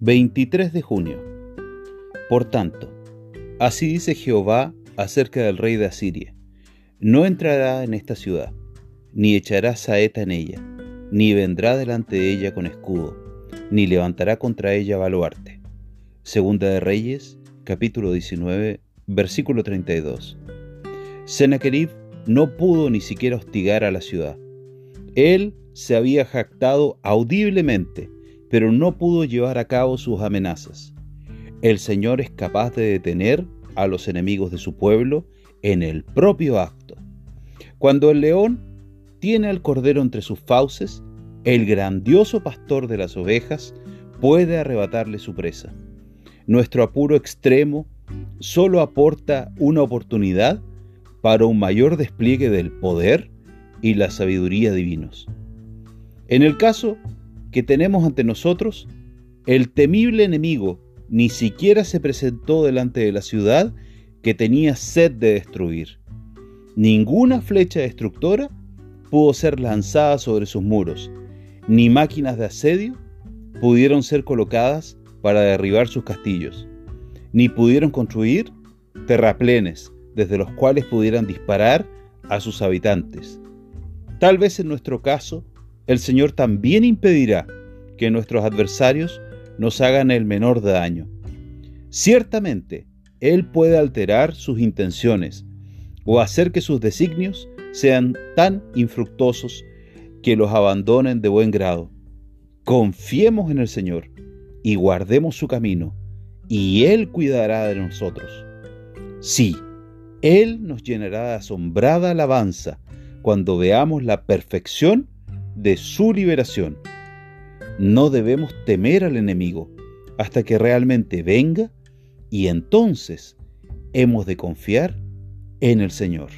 23 de junio. Por tanto, así dice Jehová acerca del rey de Asiria. No entrará en esta ciudad, ni echará saeta en ella, ni vendrá delante de ella con escudo, ni levantará contra ella baluarte. Segunda de Reyes, capítulo 19, versículo 32. Sennacherib no pudo ni siquiera hostigar a la ciudad. Él se había jactado audiblemente pero no pudo llevar a cabo sus amenazas. El Señor es capaz de detener a los enemigos de su pueblo en el propio acto. Cuando el león tiene al cordero entre sus fauces, el grandioso pastor de las ovejas puede arrebatarle su presa. Nuestro apuro extremo solo aporta una oportunidad para un mayor despliegue del poder y la sabiduría divinos. En el caso que tenemos ante nosotros, el temible enemigo ni siquiera se presentó delante de la ciudad que tenía sed de destruir. Ninguna flecha destructora pudo ser lanzada sobre sus muros, ni máquinas de asedio pudieron ser colocadas para derribar sus castillos, ni pudieron construir terraplenes desde los cuales pudieran disparar a sus habitantes. Tal vez en nuestro caso el Señor también impedirá que nuestros adversarios nos hagan el menor daño. Ciertamente, Él puede alterar sus intenciones o hacer que sus designios sean tan infructuosos que los abandonen de buen grado. Confiemos en el Señor y guardemos su camino, y Él cuidará de nosotros. Sí, Él nos llenará de asombrada alabanza cuando veamos la perfección de su liberación. No debemos temer al enemigo hasta que realmente venga y entonces hemos de confiar en el Señor.